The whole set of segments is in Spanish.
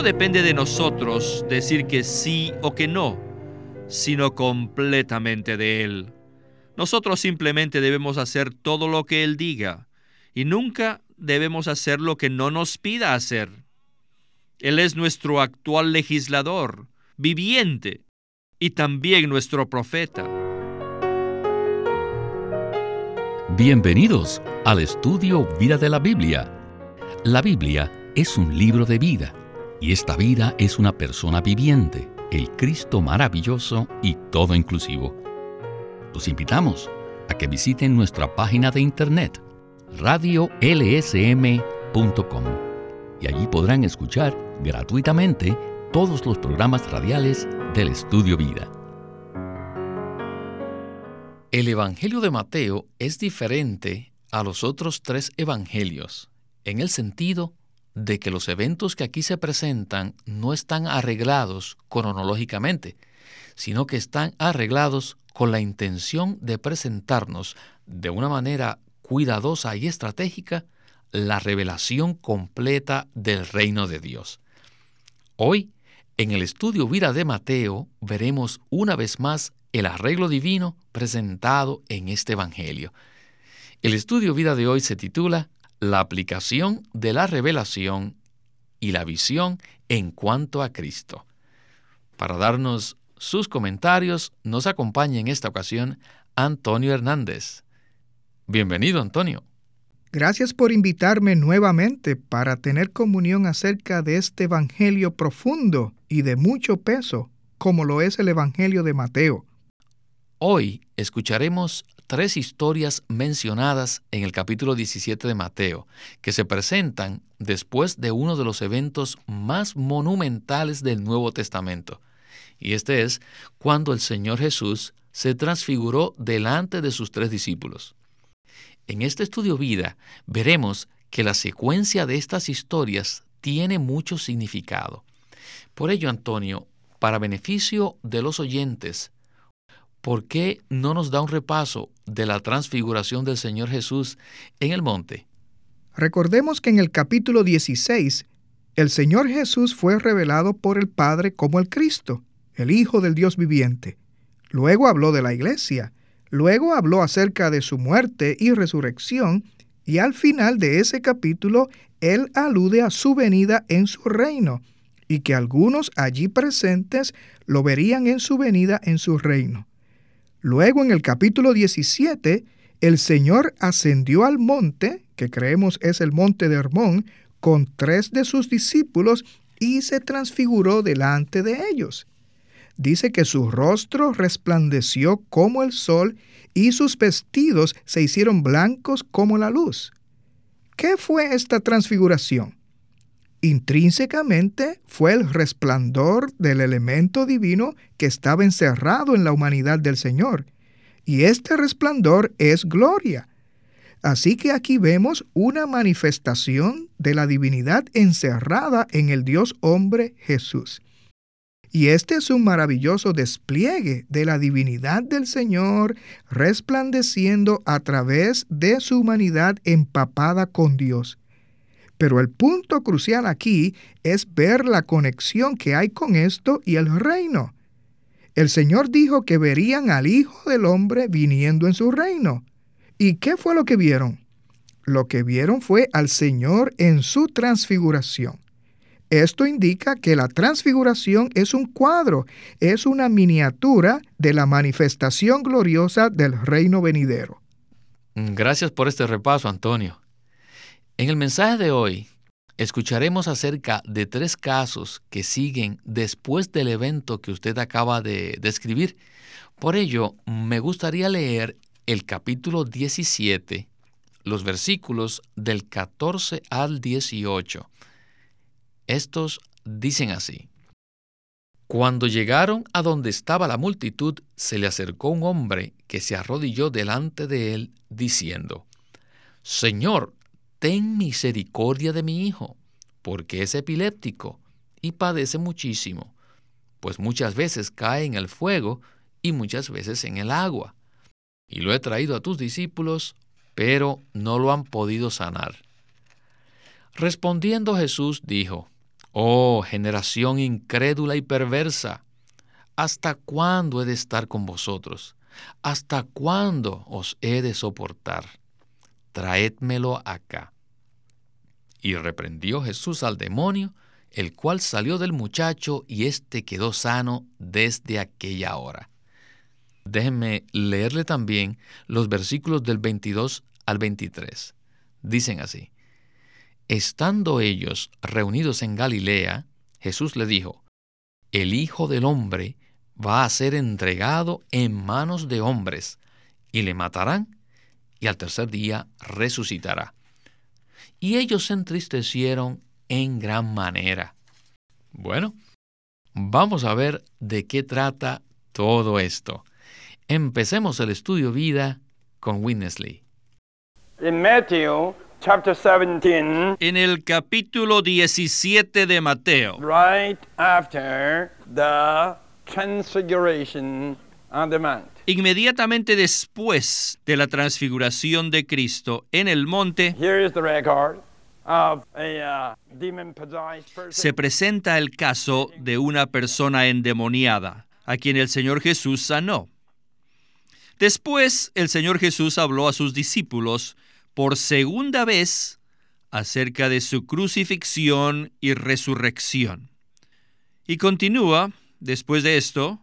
no depende de nosotros decir que sí o que no, sino completamente de Él. Nosotros simplemente debemos hacer todo lo que Él diga y nunca debemos hacer lo que no nos pida hacer. Él es nuestro actual legislador, viviente, y también nuestro profeta. Bienvenidos al estudio Vida de la Biblia. La Biblia es un libro de vida y esta vida es una persona viviente, el Cristo maravilloso y todo inclusivo. Los invitamos a que visiten nuestra página de internet radiolsm.com y allí podrán escuchar gratuitamente todos los programas radiales del Estudio Vida. El Evangelio de Mateo es diferente a los otros tres evangelios en el sentido de que los eventos que aquí se presentan no están arreglados cronológicamente, sino que están arreglados con la intención de presentarnos de una manera cuidadosa y estratégica la revelación completa del reino de Dios. Hoy, en el estudio Vida de Mateo, veremos una vez más el arreglo divino presentado en este Evangelio. El estudio Vida de hoy se titula La aplicación de la revelación y la visión en cuanto a Cristo. Para darnos sus comentarios, nos acompaña en esta ocasión Antonio Hernández. Bienvenido, Antonio. Gracias por invitarme nuevamente para tener comunión acerca de este Evangelio profundo y de mucho peso, como lo es el Evangelio de Mateo. Hoy escucharemos tres historias mencionadas en el capítulo 17 de Mateo, que se presentan después de uno de los eventos más monumentales del Nuevo Testamento. Y este es cuando el Señor Jesús se transfiguró delante de sus tres discípulos. En este estudio vida veremos que la secuencia de estas historias tiene mucho significado. Por ello, Antonio, para beneficio de los oyentes, ¿por qué no nos da un repaso de la transfiguración del Señor Jesús en el monte? Recordemos que en el capítulo 16, el Señor Jesús fue revelado por el Padre como el Cristo, el Hijo del Dios viviente. Luego habló de la iglesia, Luego habló acerca de su muerte y resurrección, y al final de ese capítulo él alude a su venida en su reino, y que algunos allí presentes lo verían en su venida en su reino. Luego en el capítulo 17, el Señor ascendió al monte, que creemos es el monte de Hermón, con tres de sus discípulos y se transfiguró delante de ellos dice que su rostro resplandeció como el sol y sus vestidos se hicieron blancos como la luz. ¿Qué fue esta transfiguración? Intrínsecamente fue el resplandor del elemento divino que estaba encerrado en la humanidad del Señor. Y este resplandor es gloria. Así que aquí vemos una manifestación de la divinidad encerrada en el Dios hombre Jesús. Y este es un maravilloso despliegue de la divinidad del Señor resplandeciendo a través de su humanidad empapada con Dios. Pero el punto crucial aquí es ver la conexión que hay con esto y el reino. El Señor dijo que verían al Hijo del Hombre viniendo en su reino. ¿Y qué fue lo que vieron? Lo que vieron fue al Señor en su transfiguración. Esto indica que la transfiguración es un cuadro, es una miniatura de la manifestación gloriosa del reino venidero. Gracias por este repaso, Antonio. En el mensaje de hoy escucharemos acerca de tres casos que siguen después del evento que usted acaba de describir. Por ello, me gustaría leer el capítulo 17, los versículos del 14 al 18 estos dicen así. Cuando llegaron a donde estaba la multitud, se le acercó un hombre que se arrodilló delante de él, diciendo, Señor, ten misericordia de mi hijo, porque es epiléptico y padece muchísimo, pues muchas veces cae en el fuego y muchas veces en el agua. Y lo he traído a tus discípulos, pero no lo han podido sanar. Respondiendo Jesús dijo, Oh, generación incrédula y perversa, ¿hasta cuándo he de estar con vosotros? ¿Hasta cuándo os he de soportar? Traédmelo acá. Y reprendió Jesús al demonio, el cual salió del muchacho y éste quedó sano desde aquella hora. Déjenme leerle también los versículos del 22 al 23. Dicen así. Estando ellos reunidos en Galilea, Jesús le dijo, El Hijo del Hombre va a ser entregado en manos de hombres, y le matarán, y al tercer día resucitará. Y ellos se entristecieron en gran manera. Bueno, vamos a ver de qué trata todo esto. Empecemos el estudio vida con Winnesley. En Matthew chapter 17, En el capítulo 17 de Mateo, right after the transfiguration. Inmediatamente después de la transfiguración de Cristo en el monte, uh, se presenta el caso de una persona endemoniada, a quien el Señor Jesús sanó. Después el Señor Jesús habló a sus discípulos por segunda vez acerca de su crucifixión y resurrección. Y continúa, después de esto,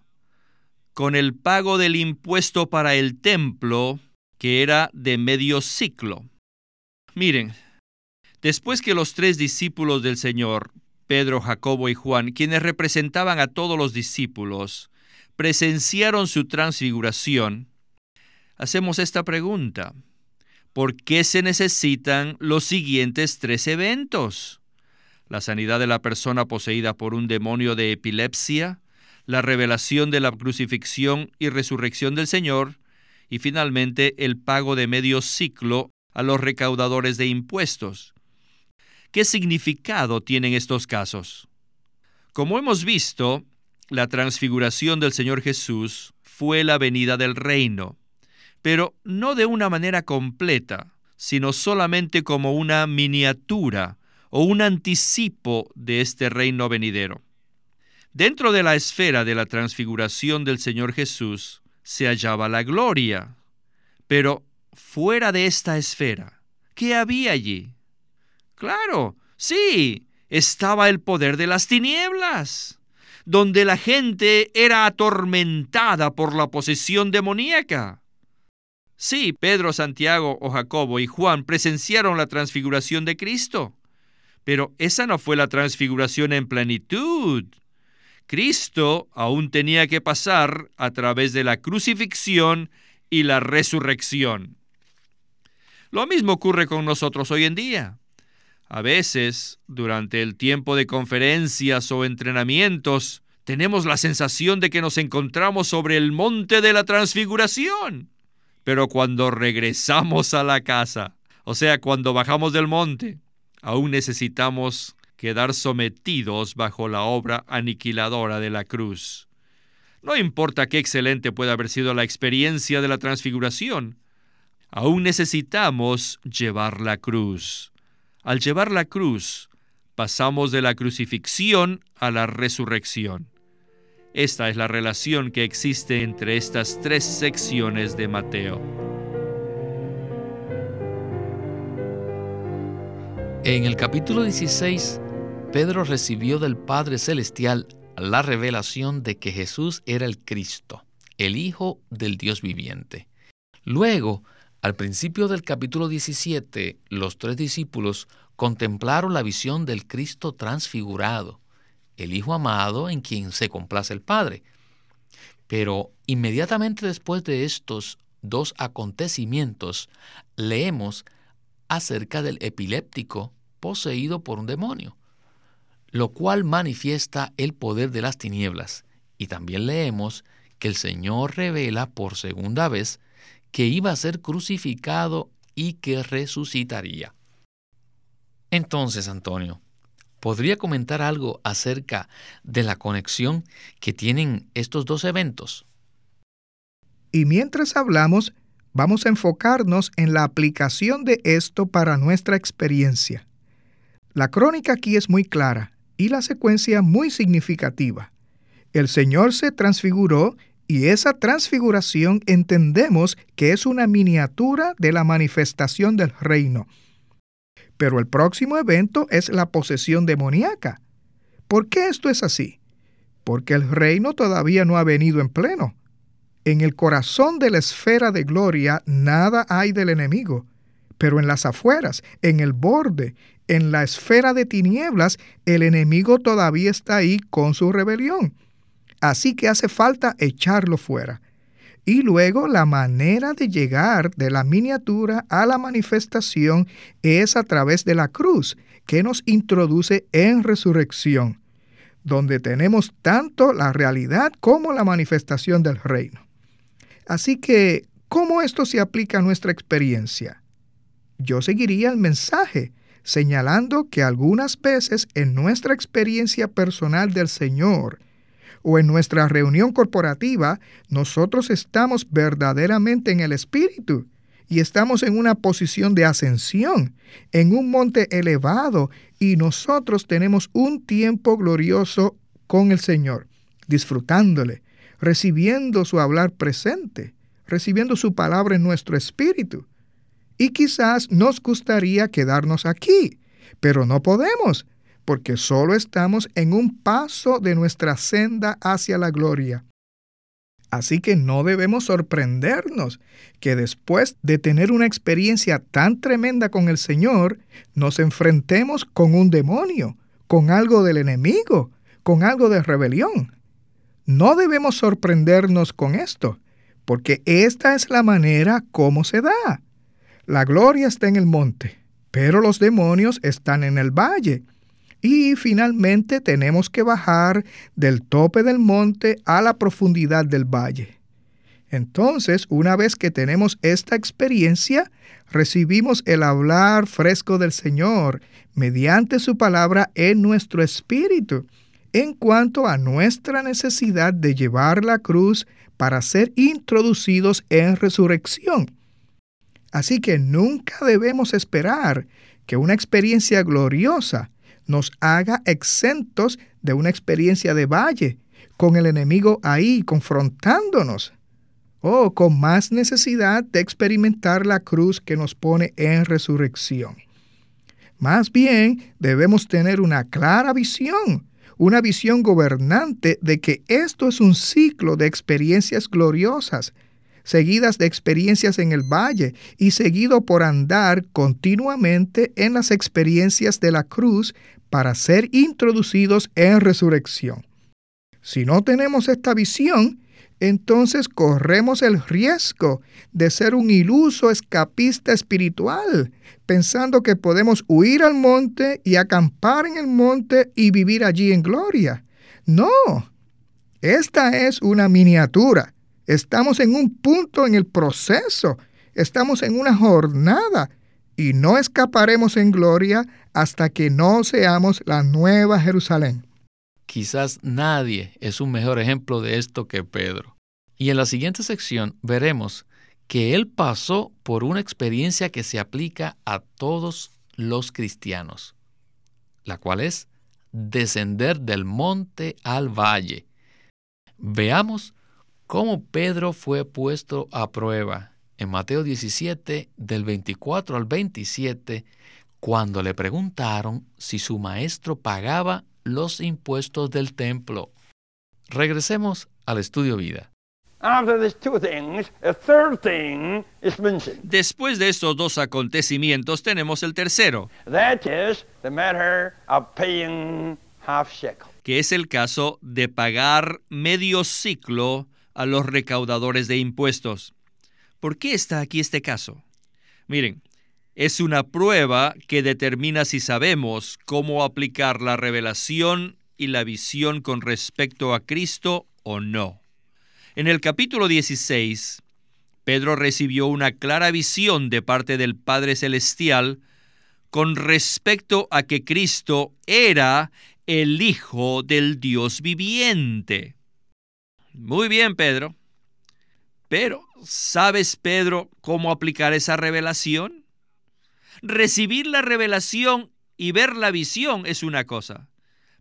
con el pago del impuesto para el templo, que era de medio ciclo. Miren, después que los tres discípulos del Señor, Pedro, Jacobo y Juan, quienes representaban a todos los discípulos, presenciaron su transfiguración, hacemos esta pregunta. ¿Por qué se necesitan los siguientes tres eventos? La sanidad de la persona poseída por un demonio de epilepsia, la revelación de la crucifixión y resurrección del Señor, y finalmente el pago de medio ciclo a los recaudadores de impuestos. ¿Qué significado tienen estos casos? Como hemos visto, la transfiguración del Señor Jesús fue la venida del reino, pero no de una manera completa, sino solamente como una miniatura o un anticipo de este reino venidero. Dentro de la esfera de la transfiguración del Señor Jesús se hallaba la gloria, pero fuera de esta esfera, ¿qué había allí? Claro, sí, estaba el poder de las tinieblas, donde la gente era atormentada por la posesión demoníaca. Sí, Pedro, Santiago o Jacobo y Juan presenciaron la transfiguración de Cristo, pero esa no fue la transfiguración en plenitud. Cristo aún tenía que pasar a través de la crucifixión y la resurrección. Lo mismo ocurre con nosotros hoy en día. A veces, durante el tiempo de conferencias o entrenamientos, tenemos la sensación de que nos encontramos sobre el monte de la transfiguración. Pero cuando regresamos a la casa, o sea, cuando bajamos del monte, aún necesitamos quedar sometidos bajo la obra aniquiladora de la cruz. No importa qué excelente pueda haber sido la experiencia de la transfiguración, aún necesitamos llevar la cruz. Al llevar la cruz, pasamos de la crucifixión a la resurrección. Esta es la relación que existe entre estas tres secciones de Mateo. En el capítulo 16, Pedro recibió del Padre Celestial la revelación de que Jesús era el Cristo, el Hijo del Dios viviente. Luego, al principio del capítulo 17, los tres discípulos contemplaron la visión del Cristo transfigurado, el Hijo amado en quien se complace el Padre. Pero inmediatamente después de estos dos acontecimientos, leemos acerca del epiléptico poseído por un demonio, lo cual manifiesta el poder de las tinieblas. Y también leemos que el Señor revela por segunda vez que iba a ser crucificado y que resucitaría. Entonces, Antonio, ¿podría comentar algo acerca de la conexión que tienen estos dos eventos? Y mientras hablamos, vamos a enfocarnos en la aplicación de esto para nuestra experiencia. La crónica aquí es muy clara. Y la secuencia muy significativa. El Señor se transfiguró y esa transfiguración entendemos que es una miniatura de la manifestación del reino. Pero el próximo evento es la posesión demoníaca. ¿Por qué esto es así? Porque el reino todavía no ha venido en pleno. En el corazón de la esfera de gloria nada hay del enemigo, pero en las afueras, en el borde, en la esfera de tinieblas, el enemigo todavía está ahí con su rebelión. Así que hace falta echarlo fuera. Y luego la manera de llegar de la miniatura a la manifestación es a través de la cruz, que nos introduce en resurrección, donde tenemos tanto la realidad como la manifestación del reino. Así que, ¿cómo esto se aplica a nuestra experiencia? Yo seguiría el mensaje señalando que algunas veces en nuestra experiencia personal del Señor o en nuestra reunión corporativa, nosotros estamos verdaderamente en el Espíritu y estamos en una posición de ascensión, en un monte elevado, y nosotros tenemos un tiempo glorioso con el Señor, disfrutándole, recibiendo su hablar presente, recibiendo su palabra en nuestro espíritu. Y quizás nos gustaría quedarnos aquí, pero no podemos, porque solo estamos en un paso de nuestra senda hacia la gloria. Así que no debemos sorprendernos que después de tener una experiencia tan tremenda con el Señor, nos enfrentemos con un demonio, con algo del enemigo, con algo de rebelión. No debemos sorprendernos con esto, porque esta es la manera como se da. La gloria está en el monte, pero los demonios están en el valle. Y finalmente tenemos que bajar del tope del monte a la profundidad del valle. Entonces, una vez que tenemos esta experiencia, recibimos el hablar fresco del Señor mediante su palabra en nuestro espíritu en cuanto a nuestra necesidad de llevar la cruz para ser introducidos en resurrección. Así que nunca debemos esperar que una experiencia gloriosa nos haga exentos de una experiencia de valle, con el enemigo ahí confrontándonos, o con más necesidad de experimentar la cruz que nos pone en resurrección. Más bien debemos tener una clara visión una visión gobernante de que esto es un ciclo de experiencias gloriosas, seguidas de experiencias en el valle y seguido por andar continuamente en las experiencias de la cruz para ser introducidos en resurrección. Si no tenemos esta visión, entonces corremos el riesgo de ser un iluso escapista espiritual, pensando que podemos huir al monte y acampar en el monte y vivir allí en gloria. No, esta es una miniatura. Estamos en un punto en el proceso, estamos en una jornada y no escaparemos en gloria hasta que no seamos la nueva Jerusalén. Quizás nadie es un mejor ejemplo de esto que Pedro. Y en la siguiente sección veremos que él pasó por una experiencia que se aplica a todos los cristianos, la cual es descender del monte al valle. Veamos cómo Pedro fue puesto a prueba en Mateo 17, del 24 al 27, cuando le preguntaron si su maestro pagaba los impuestos del templo. Regresemos al estudio vida. Después de estos dos acontecimientos tenemos el tercero, que es el caso de pagar medio ciclo a los recaudadores de impuestos. ¿Por qué está aquí este caso? Miren, es una prueba que determina si sabemos cómo aplicar la revelación y la visión con respecto a Cristo o no. En el capítulo 16, Pedro recibió una clara visión de parte del Padre Celestial con respecto a que Cristo era el Hijo del Dios viviente. Muy bien, Pedro. Pero, ¿sabes, Pedro, cómo aplicar esa revelación? Recibir la revelación y ver la visión es una cosa,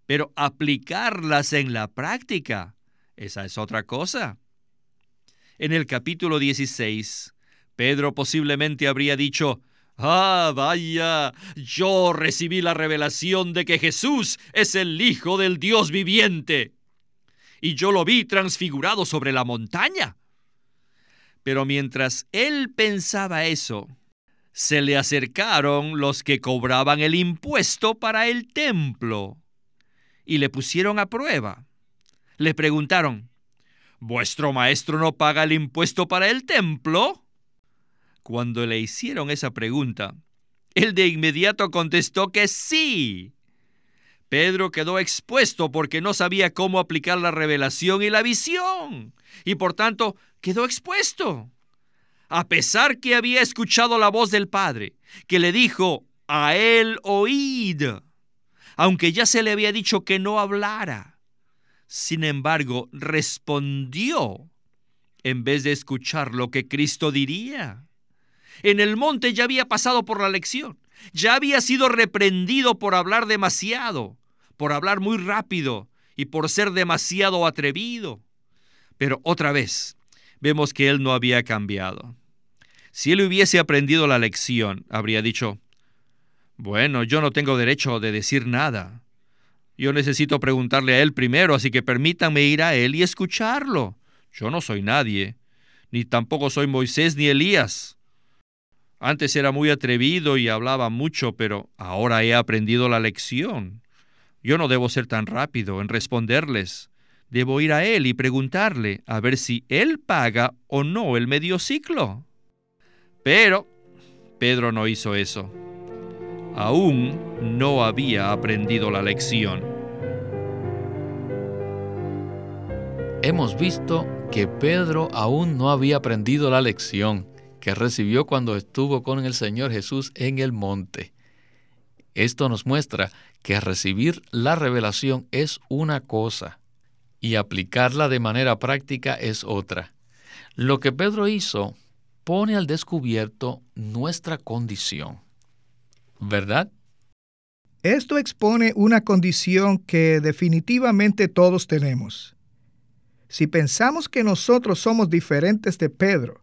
Pero aplicarlas en la práctica, esa es otra cosa. En el capítulo 16, Pedro posiblemente habría dicho, Ah, vaya, yo recibí la revelación de que Jesús es el Hijo del Dios viviente. Y yo lo vi transfigurado sobre la montaña. Pero mientras él pensaba eso, se le acercaron los que cobraban el impuesto para el templo y le pusieron a prueba. Le preguntaron, ¿Vuestro maestro no paga el impuesto para el templo? Cuando le hicieron esa pregunta, él de inmediato contestó que sí. Pedro quedó expuesto porque no sabía cómo aplicar la revelación y la visión, y por tanto quedó expuesto. A pesar que había escuchado la voz del Padre, que le dijo, a él oíd, aunque ya se le había dicho que no hablara. Sin embargo, respondió en vez de escuchar lo que Cristo diría. En el monte ya había pasado por la lección, ya había sido reprendido por hablar demasiado, por hablar muy rápido y por ser demasiado atrevido. Pero otra vez, vemos que él no había cambiado. Si él hubiese aprendido la lección, habría dicho, bueno, yo no tengo derecho de decir nada. Yo necesito preguntarle a él primero, así que permítanme ir a él y escucharlo. Yo no soy nadie, ni tampoco soy Moisés ni Elías. Antes era muy atrevido y hablaba mucho, pero ahora he aprendido la lección. Yo no debo ser tan rápido en responderles. Debo ir a él y preguntarle a ver si él paga o no el medio ciclo. Pero Pedro no hizo eso. Aún no había aprendido la lección. Hemos visto que Pedro aún no había aprendido la lección que recibió cuando estuvo con el Señor Jesús en el monte. Esto nos muestra que recibir la revelación es una cosa y aplicarla de manera práctica es otra. Lo que Pedro hizo pone al descubierto nuestra condición. ¿Verdad? Esto expone una condición que definitivamente todos tenemos. Si pensamos que nosotros somos diferentes de Pedro,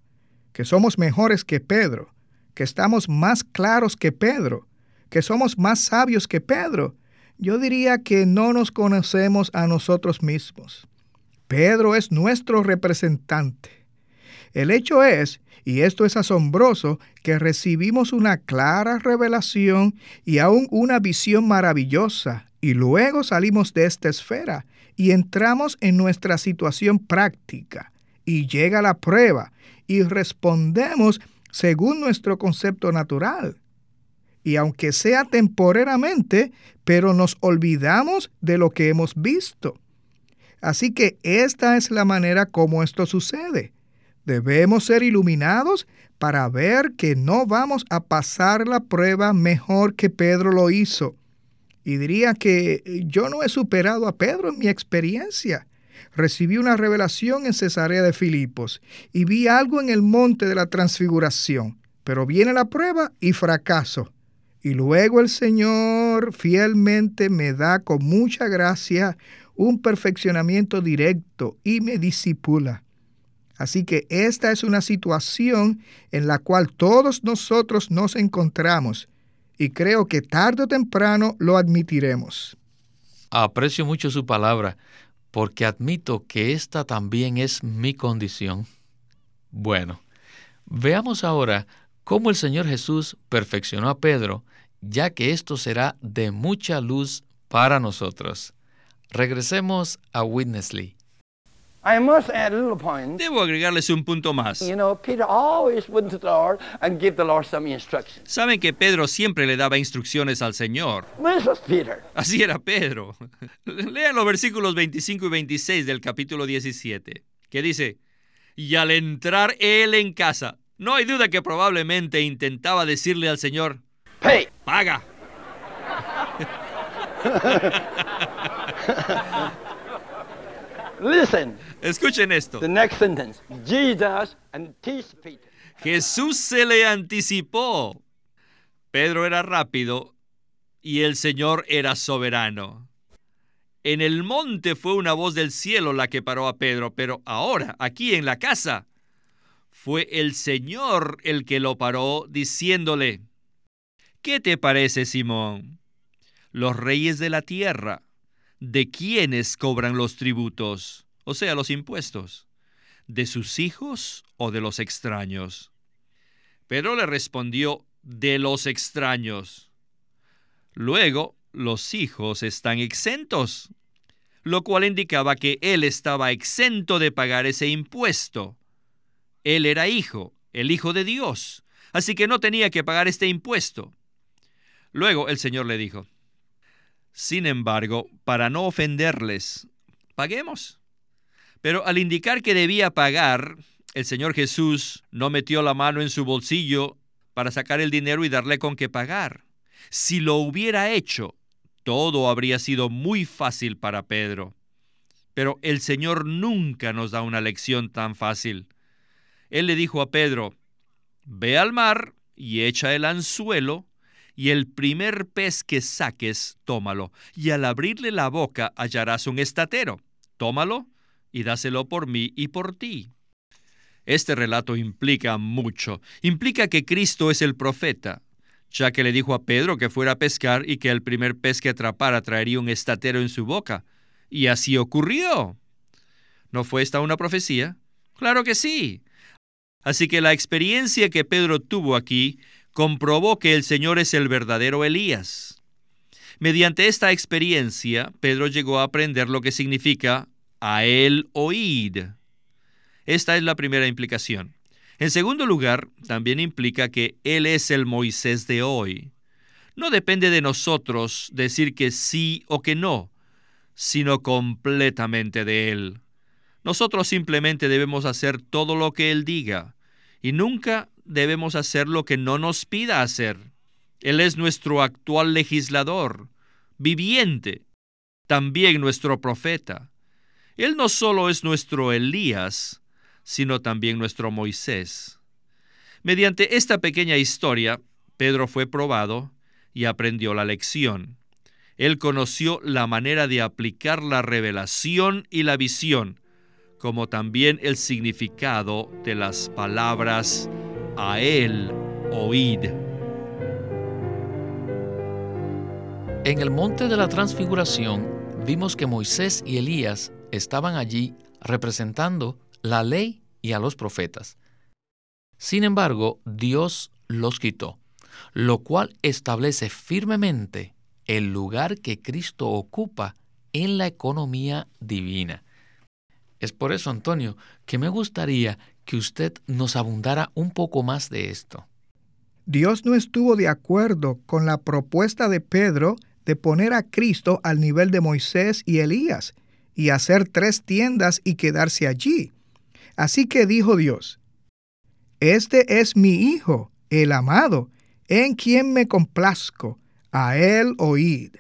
que somos mejores que Pedro, que estamos más claros que Pedro, que somos más sabios que Pedro, yo diría que no nos conocemos a nosotros mismos. Pedro es nuestro representante. El hecho es, y esto es asombroso, que recibimos una clara revelación y aún una visión maravillosa, y luego salimos de esta esfera y entramos en nuestra situación práctica, y llega la prueba, y respondemos según nuestro concepto natural. Y aunque sea temporeramente, pero nos olvidamos de lo que hemos visto. Así que esta es la manera como esto sucede. Debemos ser iluminados para ver que no vamos a pasar la prueba mejor que Pedro lo hizo. Y diría que yo no he superado a Pedro en mi experiencia recibí una revelación en Cesarea de Filipos y vi algo en el monte de la transfiguración, pero viene la prueba y fracaso. Y luego el Señor fielmente me da con mucha gracia un perfeccionamiento directo y me disipula. Así que esta es una situación en la cual todos nosotros nos encontramos y creo que tarde o temprano lo admitiremos. Aprecio mucho su palabra porque admito que esta también es mi condición. Bueno, veamos ahora cómo el Señor Jesús perfeccionó a Pedro, ya que esto será de mucha luz para nosotros. Regresemos a Witnessly. Debo agregarles un punto más. Saben que Pedro siempre le daba instrucciones al Señor. Así era Pedro. Lean los versículos 25 y 26 del capítulo 17, que dice, y al entrar él en casa, no hay duda que probablemente intentaba decirle al Señor, paga. Listen. Escuchen esto. The next sentence. Jesus anticipated. Jesús se le anticipó. Pedro era rápido y el Señor era soberano. En el monte fue una voz del cielo la que paró a Pedro, pero ahora, aquí en la casa, fue el Señor el que lo paró, diciéndole, ¿qué te parece, Simón? Los reyes de la tierra, ¿de quiénes cobran los tributos? O sea, los impuestos. ¿De sus hijos o de los extraños? Pedro le respondió, de los extraños. Luego, los hijos están exentos, lo cual indicaba que él estaba exento de pagar ese impuesto. Él era hijo, el hijo de Dios, así que no tenía que pagar este impuesto. Luego el Señor le dijo, sin embargo, para no ofenderles, paguemos. Pero al indicar que debía pagar, el Señor Jesús no metió la mano en su bolsillo para sacar el dinero y darle con qué pagar. Si lo hubiera hecho, todo habría sido muy fácil para Pedro. Pero el Señor nunca nos da una lección tan fácil. Él le dijo a Pedro, Ve al mar y echa el anzuelo, y el primer pez que saques, tómalo, y al abrirle la boca hallarás un estatero. Tómalo y dáselo por mí y por ti. Este relato implica mucho. Implica que Cristo es el profeta, ya que le dijo a Pedro que fuera a pescar y que el primer pez que atrapara traería un estatero en su boca. Y así ocurrió. ¿No fue esta una profecía? Claro que sí. Así que la experiencia que Pedro tuvo aquí comprobó que el Señor es el verdadero Elías. Mediante esta experiencia, Pedro llegó a aprender lo que significa a él oíd. Esta es la primera implicación. En segundo lugar, también implica que Él es el Moisés de hoy. No depende de nosotros decir que sí o que no, sino completamente de Él. Nosotros simplemente debemos hacer todo lo que Él diga y nunca debemos hacer lo que no nos pida hacer. Él es nuestro actual legislador, viviente, también nuestro profeta. Él no solo es nuestro Elías, sino también nuestro Moisés. Mediante esta pequeña historia, Pedro fue probado y aprendió la lección. Él conoció la manera de aplicar la revelación y la visión, como también el significado de las palabras a él oíd. En el monte de la transfiguración vimos que Moisés y Elías estaban allí representando la ley y a los profetas. Sin embargo, Dios los quitó, lo cual establece firmemente el lugar que Cristo ocupa en la economía divina. Es por eso, Antonio, que me gustaría que usted nos abundara un poco más de esto. Dios no estuvo de acuerdo con la propuesta de Pedro de poner a Cristo al nivel de Moisés y Elías y hacer tres tiendas y quedarse allí. Así que dijo Dios, Este es mi Hijo, el amado, en quien me complazco, a él oíd.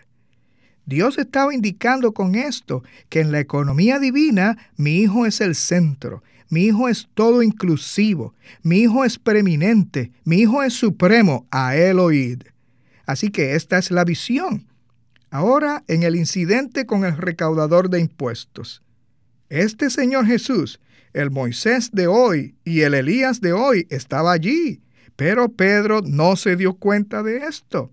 Dios estaba indicando con esto que en la economía divina mi Hijo es el centro, mi Hijo es todo inclusivo, mi Hijo es preeminente, mi Hijo es supremo, a él oíd. Así que esta es la visión. Ahora en el incidente con el recaudador de impuestos. Este Señor Jesús el Moisés de hoy y el Elías de hoy estaba allí, pero Pedro no se dio cuenta de esto.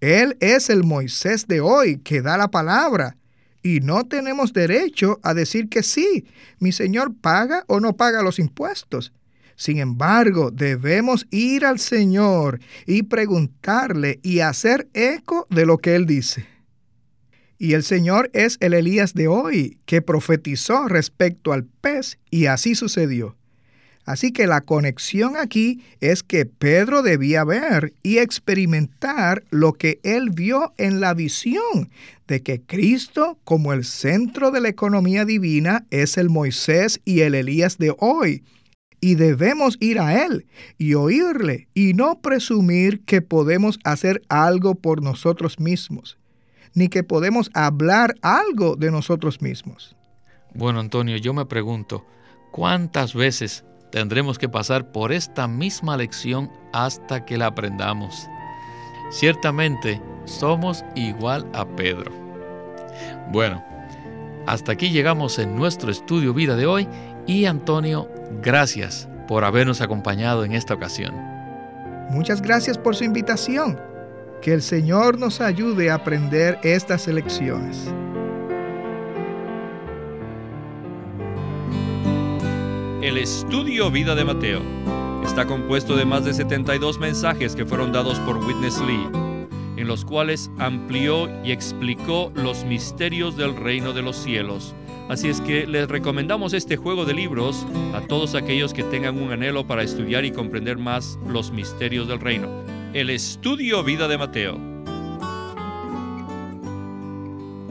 Él es el Moisés de hoy que da la palabra y no tenemos derecho a decir que sí, mi Señor paga o no paga los impuestos. Sin embargo, debemos ir al Señor y preguntarle y hacer eco de lo que Él dice. Y el Señor es el Elías de hoy, que profetizó respecto al pez, y así sucedió. Así que la conexión aquí es que Pedro debía ver y experimentar lo que él vio en la visión de que Cristo, como el centro de la economía divina, es el Moisés y el Elías de hoy. Y debemos ir a Él y oírle y no presumir que podemos hacer algo por nosotros mismos ni que podemos hablar algo de nosotros mismos. Bueno, Antonio, yo me pregunto, ¿cuántas veces tendremos que pasar por esta misma lección hasta que la aprendamos? Ciertamente, somos igual a Pedro. Bueno, hasta aquí llegamos en nuestro estudio vida de hoy y Antonio, gracias por habernos acompañado en esta ocasión. Muchas gracias por su invitación. Que el Señor nos ayude a aprender estas lecciones. El estudio Vida de Mateo está compuesto de más de 72 mensajes que fueron dados por Witness Lee, en los cuales amplió y explicó los misterios del reino de los cielos. Así es que les recomendamos este juego de libros a todos aquellos que tengan un anhelo para estudiar y comprender más los misterios del reino. El estudio Vida de Mateo.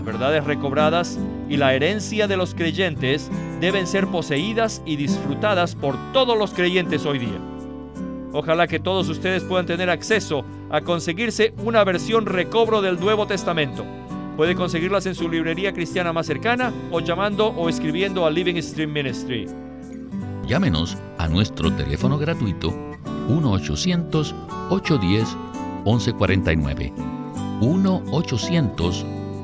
Las verdades recobradas y la herencia de los creyentes deben ser poseídas y disfrutadas por todos los creyentes hoy día. Ojalá que todos ustedes puedan tener acceso a conseguirse una versión recobro del Nuevo Testamento. Puede conseguirlas en su librería cristiana más cercana o llamando o escribiendo a Living Stream Ministry. Llámenos a nuestro teléfono gratuito 1-800-810-1149. 1-800